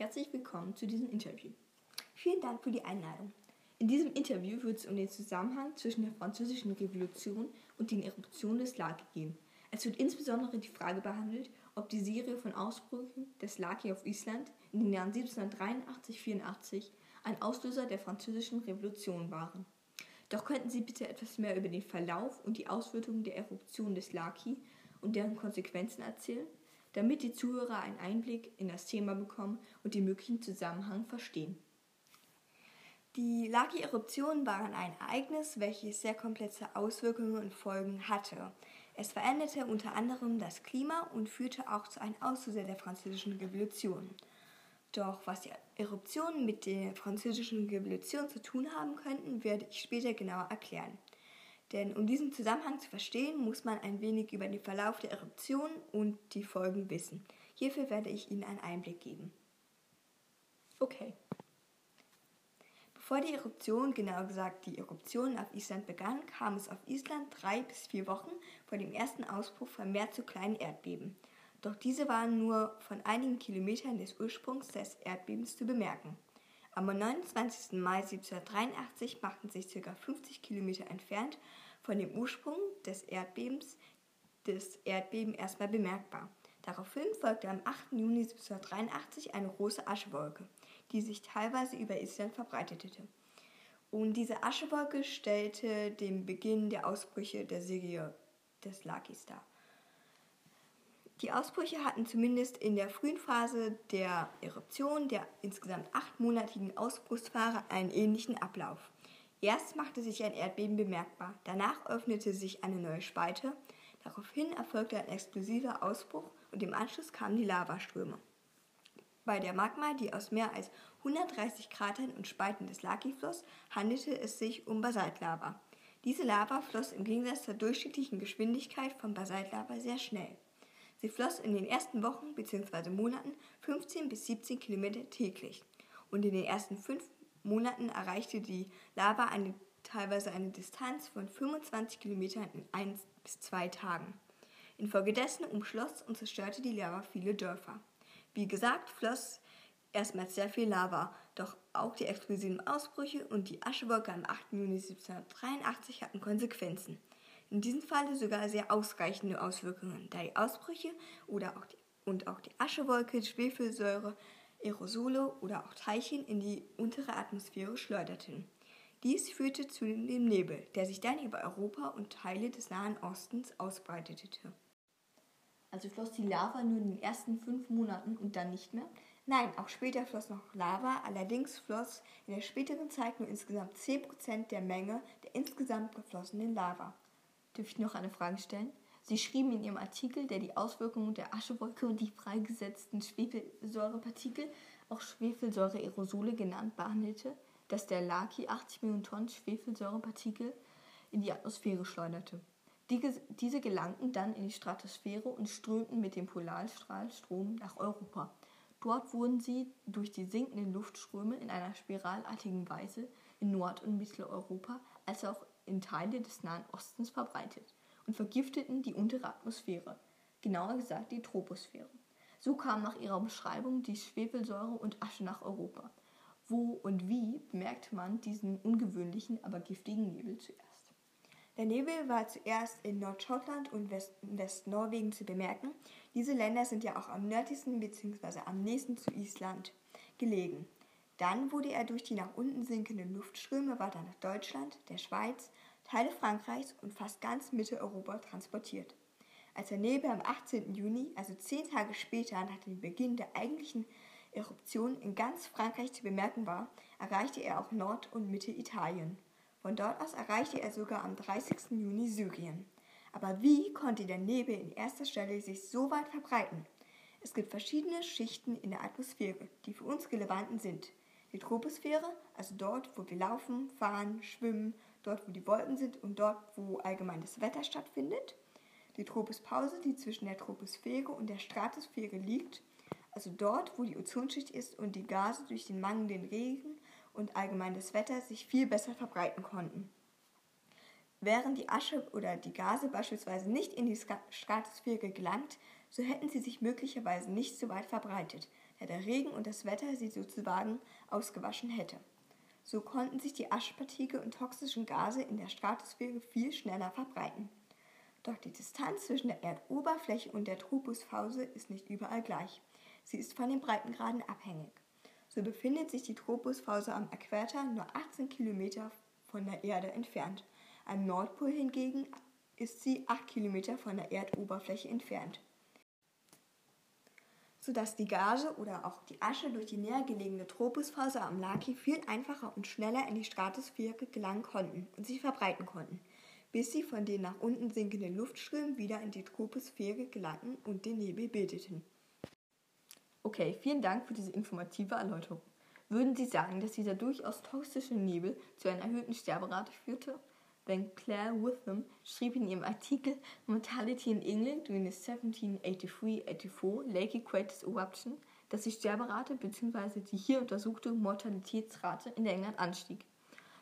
Herzlich willkommen zu diesem Interview. Vielen Dank für die Einladung. In diesem Interview wird es um den Zusammenhang zwischen der Französischen Revolution und den Eruptionen des Laki gehen. Es wird insbesondere die Frage behandelt, ob die Serie von Ausbrüchen des Laki auf Island in den Jahren 1783-84 ein Auslöser der Französischen Revolution waren. Doch könnten Sie bitte etwas mehr über den Verlauf und die Auswirkungen der Eruption des Laki und deren Konsequenzen erzählen, damit die Zuhörer einen Einblick in das Thema bekommen und den möglichen Zusammenhang verstehen. Die Laki-Eruptionen waren ein Ereignis, welches sehr komplexe Auswirkungen und Folgen hatte. Es veränderte unter anderem das Klima und führte auch zu einem Auslöser der Französischen Revolution. Doch was die Eruptionen mit der Französischen Revolution zu tun haben könnten, werde ich später genauer erklären. Denn um diesen Zusammenhang zu verstehen, muss man ein wenig über den Verlauf der Eruption und die Folgen wissen. Hierfür werde ich Ihnen einen Einblick geben. Okay. Bevor die Eruption, genauer gesagt die Eruption auf Island begann, kam es auf Island drei bis vier Wochen vor dem ersten Ausbruch vermehrt zu kleinen Erdbeben. Doch diese waren nur von einigen Kilometern des Ursprungs des Erdbebens zu bemerken. Am 29. Mai 1783 machten sich ca. 50 Kilometer entfernt von dem Ursprung des Erdbebens das Erdbeben erstmal bemerkbar. Daraufhin folgte am 8. Juni 1783 eine große Aschewolke die sich teilweise über Island verbreitete. Und diese Aschewolke stellte den Beginn der Ausbrüche der Serie des Lakis dar. Die Ausbrüche hatten zumindest in der frühen Phase der Eruption der insgesamt achtmonatigen Ausbruchsphase einen ähnlichen Ablauf. Erst machte sich ein Erdbeben bemerkbar, danach öffnete sich eine neue Spalte, daraufhin erfolgte ein explosiver Ausbruch und im Anschluss kamen die Lavaströme. Bei der Magma, die aus mehr als 130 Kratern und Spalten des Laki floss, handelte es sich um Basaltlava. Diese Lava floss im Gegensatz zur durchschnittlichen Geschwindigkeit von Basaltlava sehr schnell. Sie floss in den ersten Wochen bzw. Monaten 15 bis 17 Kilometer täglich und in den ersten fünf Monaten erreichte die Lava eine, teilweise eine Distanz von 25 Kilometern in ein bis zwei Tagen. Infolgedessen umschloss und zerstörte die Lava viele Dörfer. Wie gesagt, floss erstmals sehr viel Lava, doch auch die explosiven Ausbrüche und die Aschewolke am 8. Juni 1783 hatten Konsequenzen. In diesem Falle sogar sehr ausreichende Auswirkungen, da die Ausbrüche oder auch die, und auch die Aschewolke Schwefelsäure, Aerosole oder auch Teilchen in die untere Atmosphäre schleuderten. Dies führte zu dem Nebel, der sich dann über Europa und Teile des Nahen Ostens ausbreitete. Also floss die Lava nur in den ersten fünf Monaten und dann nicht mehr? Nein, auch später floss noch Lava, allerdings floss in der späteren Zeit nur insgesamt 10% der Menge der insgesamt geflossenen Lava. Darf ich noch eine Frage stellen? Sie schrieben in Ihrem Artikel, der die Auswirkungen der Aschewolke und die freigesetzten Schwefelsäurepartikel, auch Schwefelsäure-Aerosole genannt, behandelte, dass der Laki 80 Millionen Tonnen Schwefelsäurepartikel in die Atmosphäre schleuderte. Diese gelangten dann in die Stratosphäre und strömten mit dem Polarstrahlstrom nach Europa. Dort wurden sie durch die sinkenden Luftströme in einer spiralartigen Weise in Nord- und Mitteleuropa als auch in Teile des Nahen Ostens verbreitet und vergifteten die untere Atmosphäre, genauer gesagt die Troposphäre. So kam nach ihrer Beschreibung die Schwefelsäure und Asche nach Europa. Wo und wie bemerkte man diesen ungewöhnlichen, aber giftigen Nebel zuerst? Der Nebel war zuerst in Nordschottland und West Westnorwegen zu bemerken. Diese Länder sind ja auch am nördlichsten bzw. am nächsten zu Island gelegen. Dann wurde er durch die nach unten sinkenden Luftströme weiter nach Deutschland, der Schweiz, Teile Frankreichs und fast ganz Mitteleuropa transportiert. Als der Nebel am 18. Juni, also zehn Tage später nach dem Beginn der eigentlichen Eruption in ganz Frankreich zu bemerken war, erreichte er auch Nord- und Mittelitalien. Von dort aus erreichte er sogar am 30. Juni Syrien. Aber wie konnte der Nebel in erster Stelle sich so weit verbreiten? Es gibt verschiedene Schichten in der Atmosphäre, die für uns relevanten sind. Die Troposphäre, also dort, wo wir laufen, fahren, schwimmen, dort, wo die Wolken sind und dort, wo allgemein das Wetter stattfindet. Die Tropospause, die zwischen der Troposphäre und der Stratosphäre liegt, also dort, wo die Ozonschicht ist und die Gase durch den mangelnden Regen und allgemein das Wetter sich viel besser verbreiten konnten. Wären die Asche oder die Gase beispielsweise nicht in die Stratosphäre gelangt, so hätten sie sich möglicherweise nicht so weit verbreitet, da der Regen und das Wetter sie sozusagen ausgewaschen hätte. So konnten sich die Aschpartikel und toxischen Gase in der Stratosphäre viel schneller verbreiten. Doch die Distanz zwischen der Erdoberfläche und der Tropuspause ist nicht überall gleich. Sie ist von den Breitengraden abhängig. So befindet sich die Tropuspause am Äquator nur 18 Kilometer von der Erde entfernt. Am Nordpol hingegen ist sie 8 Kilometer von der Erdoberfläche entfernt sodass die Gase oder auch die Asche durch die näher gelegene Troposphase am Laki viel einfacher und schneller in die Stratosphäre gelangen konnten und sich verbreiten konnten, bis sie von den nach unten sinkenden Luftströmen wieder in die Troposphäre gelangten und den Nebel bildeten. Okay, vielen Dank für diese informative Erläuterung. Würden Sie sagen, dass dieser durchaus toxische Nebel zu einer erhöhten Sterberate führte? Denn Claire Witham schrieb in ihrem Artikel Mortality in England during the 1783-84 Lake Equators Eruption, dass die Sterberate bzw. die hier untersuchte Mortalitätsrate in England anstieg.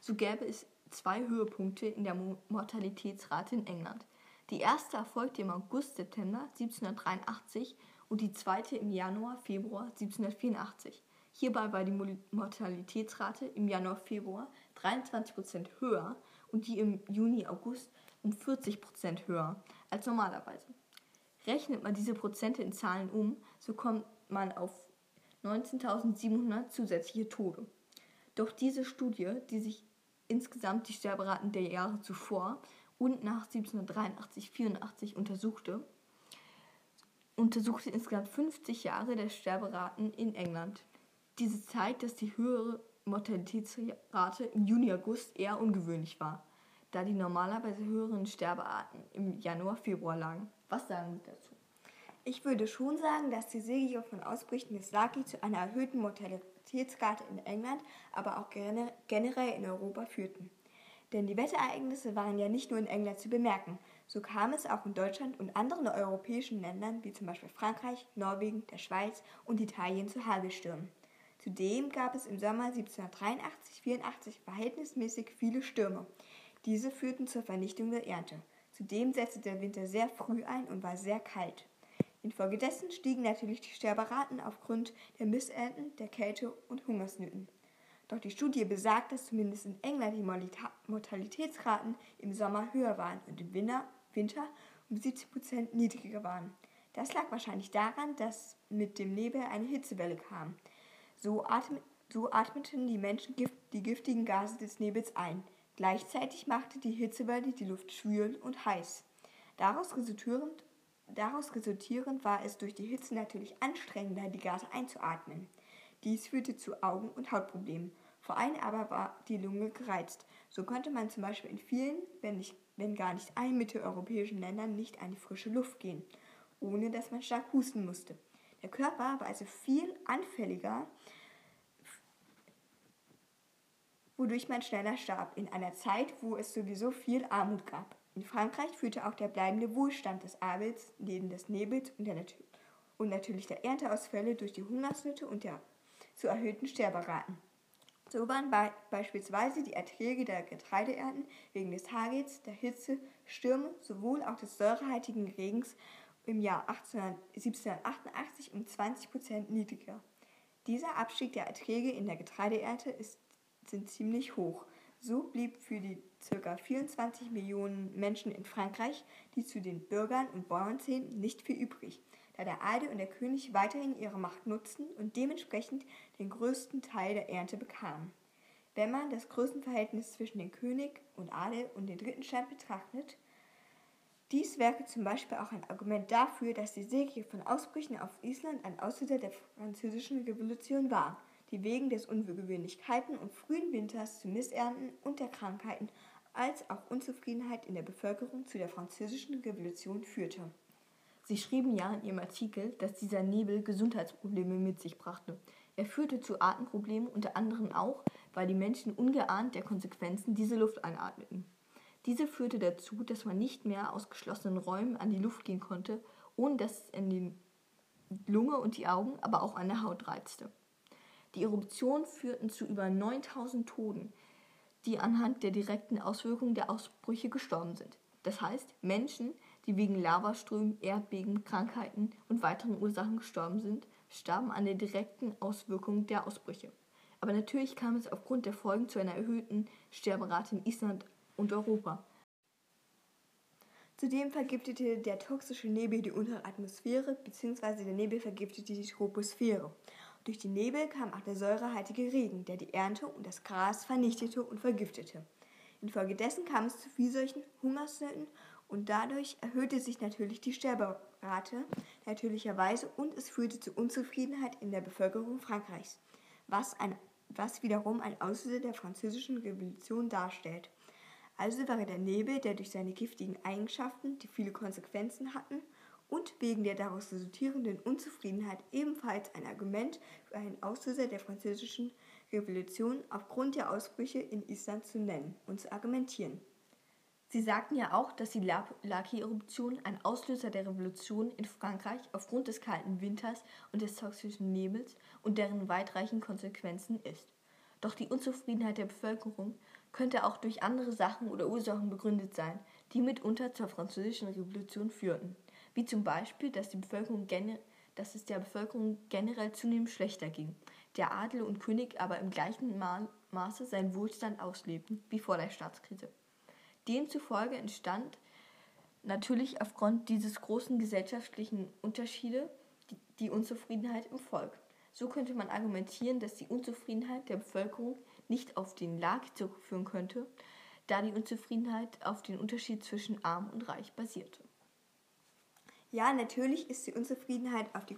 So gäbe es zwei Höhepunkte in der Mortalitätsrate in England. Die erste erfolgte im August-September 1783 und die zweite im Januar-Februar 1784. Hierbei war die Mortalitätsrate im Januar-Februar 23% höher und die im Juni-August um 40 Prozent höher als normalerweise. Rechnet man diese Prozente in Zahlen um, so kommt man auf 19.700 zusätzliche Tote. Doch diese Studie, die sich insgesamt die Sterberaten der Jahre zuvor und nach 1783-84 untersuchte, untersuchte insgesamt 50 Jahre der Sterberaten in England. Diese zeigt, dass die höhere Mortalitätsrate im Juni-August eher ungewöhnlich war, da die normalerweise höheren Sterbearten im Januar-Februar lagen. Was sagen Sie dazu? Ich würde schon sagen, dass die Serie von Ausbrüchen des Laki zu einer erhöhten Mortalitätsrate in England, aber auch generell in Europa führten. Denn die Wetterereignisse waren ja nicht nur in England zu bemerken, so kam es auch in Deutschland und anderen europäischen Ländern wie zum Beispiel Frankreich, Norwegen, der Schweiz und Italien zu Hagelstürmen. Zudem gab es im Sommer 1783-84 verhältnismäßig viele Stürme. Diese führten zur Vernichtung der Ernte. Zudem setzte der Winter sehr früh ein und war sehr kalt. Infolgedessen stiegen natürlich die Sterberaten aufgrund der Missernten, der Kälte und Hungersnöten. Doch die Studie besagt, dass zumindest in England die Mortalitätsraten im Sommer höher waren und im Winter, um 70 Prozent niedriger waren. Das lag wahrscheinlich daran, dass mit dem Nebel eine Hitzewelle kam. So, atm so atmeten die Menschen gift die giftigen Gase des Nebels ein. Gleichzeitig machte die Hitzewelle die Luft schwül und heiß. Daraus resultierend, daraus resultierend war es durch die Hitze natürlich anstrengender, die Gase einzuatmen. Dies führte zu Augen- und Hautproblemen. Vor allem aber war die Lunge gereizt. So konnte man zum Beispiel in vielen, wenn, nicht, wenn gar nicht allen mitteleuropäischen Ländern nicht an die frische Luft gehen, ohne dass man stark husten musste. Der Körper war also viel anfälliger, wodurch man schneller starb, in einer Zeit, wo es sowieso viel Armut gab. In Frankreich führte auch der bleibende Wohlstand des Adels neben des Nebels und, der, und natürlich der Ernteausfälle durch die Hungersnöte und der zu erhöhten Sterberaten. So waren be beispielsweise die Erträge der Getreideernten wegen des Hagels, der Hitze, Stürme sowohl auch des säurehaltigen Regens im Jahr 1788 um 20 Prozent niedriger. Dieser Abstieg der Erträge in der Getreideernte ist, sind ziemlich hoch. So blieb für die ca. 24 Millionen Menschen in Frankreich, die zu den Bürgern und Bauern zählen, nicht viel übrig, da der Adel und der König weiterhin ihre Macht nutzten und dementsprechend den größten Teil der Ernte bekamen. Wenn man das Größenverhältnis zwischen dem König und Adel und dem dritten Stand betrachtet, dies wäre zum Beispiel auch ein Argument dafür, dass die Serie von Ausbrüchen auf Island ein Auslöser der französischen Revolution war, die wegen des ungewöhnlich kalten und frühen Winters zu Missernten und der Krankheiten als auch Unzufriedenheit in der Bevölkerung zu der französischen Revolution führte. Sie schrieben ja in ihrem Artikel, dass dieser Nebel Gesundheitsprobleme mit sich brachte. Er führte zu Atemproblemen unter anderem auch, weil die Menschen ungeahnt der Konsequenzen diese Luft einatmeten. Diese führte dazu, dass man nicht mehr aus geschlossenen Räumen an die Luft gehen konnte, ohne dass es in die Lunge und die Augen, aber auch an der Haut reizte. Die Eruptionen führten zu über 9000 Toten, die anhand der direkten Auswirkungen der Ausbrüche gestorben sind. Das heißt, Menschen, die wegen Lavaströmen, Erdbeben, Krankheiten und weiteren Ursachen gestorben sind, starben an den direkten Auswirkungen der Ausbrüche. Aber natürlich kam es aufgrund der Folgen zu einer erhöhten Sterberate in Island und Europa. Zudem vergiftete der toxische Nebel die untere Atmosphäre bzw. der Nebel vergiftete die Troposphäre. Durch die Nebel kam auch der säurehaltige Regen, der die Ernte und das Gras vernichtete und vergiftete. Infolgedessen kam es zu Viehseuchen, Hungersnöten und dadurch erhöhte sich natürlich die Sterberate natürlicherweise und es führte zu Unzufriedenheit in der Bevölkerung Frankreichs, was, ein, was wiederum ein Auslöser der französischen Revolution darstellt. Also war der Nebel, der durch seine giftigen Eigenschaften, die viele Konsequenzen hatten, und wegen der daraus resultierenden Unzufriedenheit ebenfalls ein Argument für einen Auslöser der französischen Revolution aufgrund der Ausbrüche in Island zu nennen und zu argumentieren. Sie sagten ja auch, dass die Laki-Eruption ein Auslöser der Revolution in Frankreich aufgrund des kalten Winters und des toxischen Nebels und deren weitreichenden Konsequenzen ist. Doch die Unzufriedenheit der Bevölkerung könnte auch durch andere Sachen oder Ursachen begründet sein, die mitunter zur französischen Revolution führten, wie zum Beispiel, dass, die Bevölkerung dass es der Bevölkerung generell zunehmend schlechter ging, der Adel und König aber im gleichen Maße seinen Wohlstand auslebten wie vor der Staatskrise. Demzufolge entstand natürlich aufgrund dieses großen gesellschaftlichen Unterschiede die Unzufriedenheit im Volk. So könnte man argumentieren, dass die Unzufriedenheit der Bevölkerung nicht auf den Lage zurückführen könnte, da die Unzufriedenheit auf den Unterschied zwischen arm und reich basierte. Ja, natürlich ist die Unzufriedenheit auf, die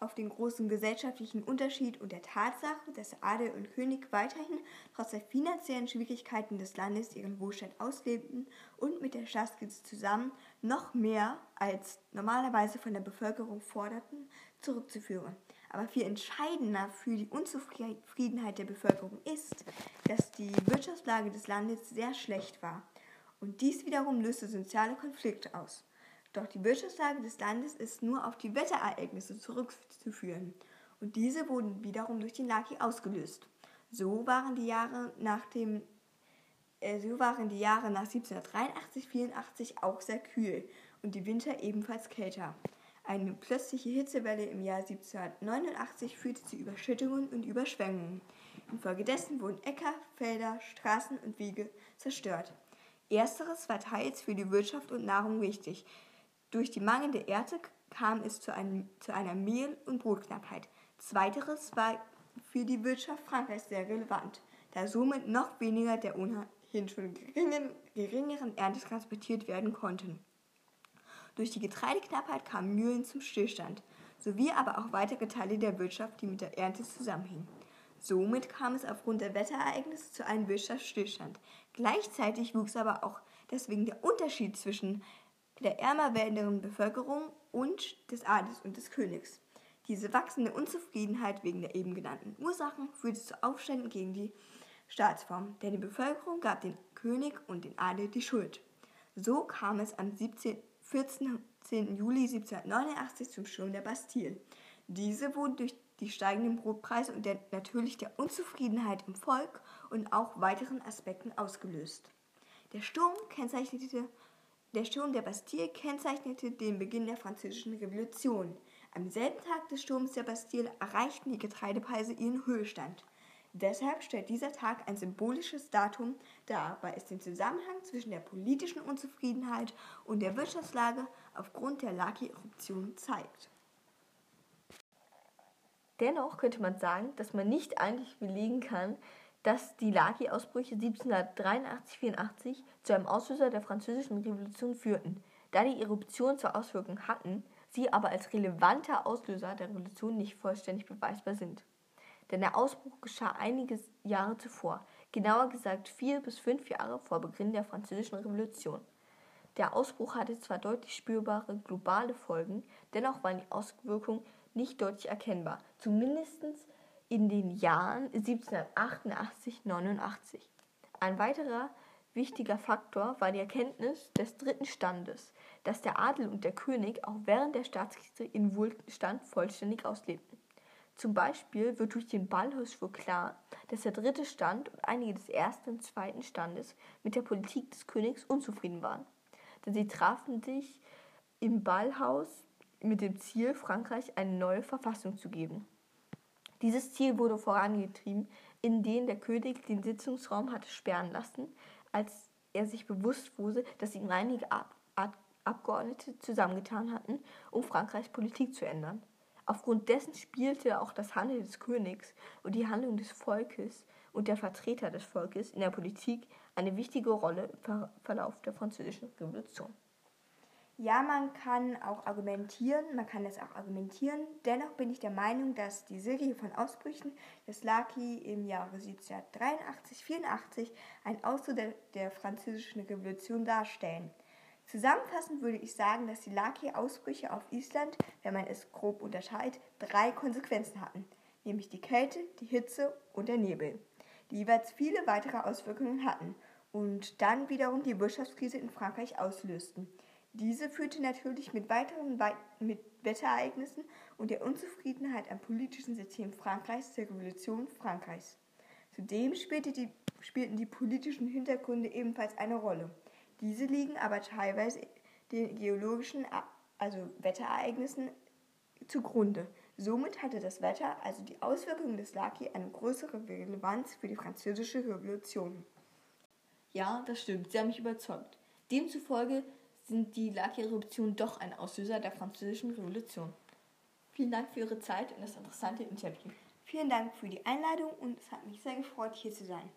auf den großen gesellschaftlichen Unterschied und der Tatsache, dass Adel und König weiterhin trotz der finanziellen Schwierigkeiten des Landes ihren Wohlstand auslebten und mit der Staatskrise zusammen noch mehr als normalerweise von der Bevölkerung forderten, zurückzuführen. Aber viel entscheidender für die Unzufriedenheit der Bevölkerung ist, dass die Wirtschaftslage des Landes sehr schlecht war. Und dies wiederum löste soziale Konflikte aus. Doch die Wirtschaftslage des Landes ist nur auf die Wetterereignisse zurückzuführen. Und diese wurden wiederum durch den Laki ausgelöst. So waren die Jahre nach dem äh, so waren die Jahre nach 1783-84 auch sehr kühl und die Winter ebenfalls kälter. Eine plötzliche Hitzewelle im Jahr 1789 führte zu Überschüttungen und Überschwemmungen. Infolgedessen wurden Äcker, Felder, Straßen und Wege zerstört. Ersteres war teils für die Wirtschaft und Nahrung wichtig. Durch die mangelnde Erde kam es zu, einem, zu einer Mehl- und Brotknappheit. Zweiteres war für die Wirtschaft Frankreichs sehr relevant, da somit noch weniger der ohnehin schon geringen, geringeren Ernte transportiert werden konnten. Durch die Getreideknappheit kamen Mühlen zum Stillstand, sowie aber auch weitere Teile der Wirtschaft, die mit der Ernte zusammenhingen. Somit kam es aufgrund der Wetterereignisse zu einem Wirtschaftsstillstand. Gleichzeitig wuchs aber auch deswegen der Unterschied zwischen der ärmer werdenden Bevölkerung und des Adels und des Königs. Diese wachsende Unzufriedenheit wegen der eben genannten Ursachen führte zu Aufständen gegen die Staatsform, denn die Bevölkerung gab dem König und den Adel die Schuld. So kam es am 17. 14. Juli 1789 zum Sturm der Bastille. Diese wurden durch die steigenden Brotpreise und der, natürlich der Unzufriedenheit im Volk und auch weiteren Aspekten ausgelöst. Der Sturm, kennzeichnete, der Sturm der Bastille kennzeichnete den Beginn der Französischen Revolution. Am selben Tag des Sturms der Bastille erreichten die Getreidepreise ihren Höhestand. Deshalb stellt dieser Tag ein symbolisches Datum dar, weil es den Zusammenhang zwischen der politischen Unzufriedenheit und der Wirtschaftslage aufgrund der Laki-Eruption zeigt. Dennoch könnte man sagen, dass man nicht eigentlich belegen kann, dass die Laki-Ausbrüche 1783-84 zu einem Auslöser der Französischen Revolution führten, da die Eruptionen zur Auswirkung hatten, sie aber als relevanter Auslöser der Revolution nicht vollständig beweisbar sind denn der Ausbruch geschah einige Jahre zuvor, genauer gesagt vier bis fünf Jahre vor Beginn der Französischen Revolution. Der Ausbruch hatte zwar deutlich spürbare globale Folgen, dennoch waren die Auswirkungen nicht deutlich erkennbar, zumindest in den Jahren 1788-89. Ein weiterer wichtiger Faktor war die Erkenntnis des dritten Standes, dass der Adel und der König auch während der Staatskrise in Wohlstand vollständig auslebten. Zum Beispiel wird durch den Ballhausschwur klar, dass der dritte Stand und einige des ersten und zweiten Standes mit der Politik des Königs unzufrieden waren. Denn sie trafen sich im Ballhaus mit dem Ziel, Frankreich eine neue Verfassung zu geben. Dieses Ziel wurde vorangetrieben, indem der König den Sitzungsraum hatte sperren lassen, als er sich bewusst wurde, dass ihm einige Ab Ab Abgeordnete zusammengetan hatten, um Frankreichs Politik zu ändern. Aufgrund dessen spielte auch das Handeln des Königs und die Handlung des Volkes und der Vertreter des Volkes in der Politik eine wichtige Rolle im Verlauf der Französischen Revolution. Ja, man kann auch argumentieren, man kann es auch argumentieren. Dennoch bin ich der Meinung, dass die Serie von Ausbrüchen des Laki im Jahre 1783-84 ein Ausdruck der, der französischen Revolution darstellen. Zusammenfassend würde ich sagen, dass die Laki-Ausbrüche auf Island, wenn man es grob unterscheidet, drei Konsequenzen hatten, nämlich die Kälte, die Hitze und der Nebel, die jeweils viele weitere Auswirkungen hatten und dann wiederum die Wirtschaftskrise in Frankreich auslösten. Diese führte natürlich mit weiteren We mit Wetterereignissen und der Unzufriedenheit am politischen System Frankreichs zur Revolution Frankreichs. Zudem spielte die, spielten die politischen Hintergründe ebenfalls eine Rolle. Diese liegen aber teilweise den geologischen, also Wetterereignissen, zugrunde. Somit hatte das Wetter, also die Auswirkungen des Laki, eine größere Relevanz für die französische Revolution. Ja, das stimmt. Sie haben mich überzeugt. Demzufolge sind die Laki-Eruptionen doch ein Auslöser der französischen Revolution. Vielen Dank für Ihre Zeit und das interessante Interview. Vielen Dank für die Einladung und es hat mich sehr gefreut, hier zu sein.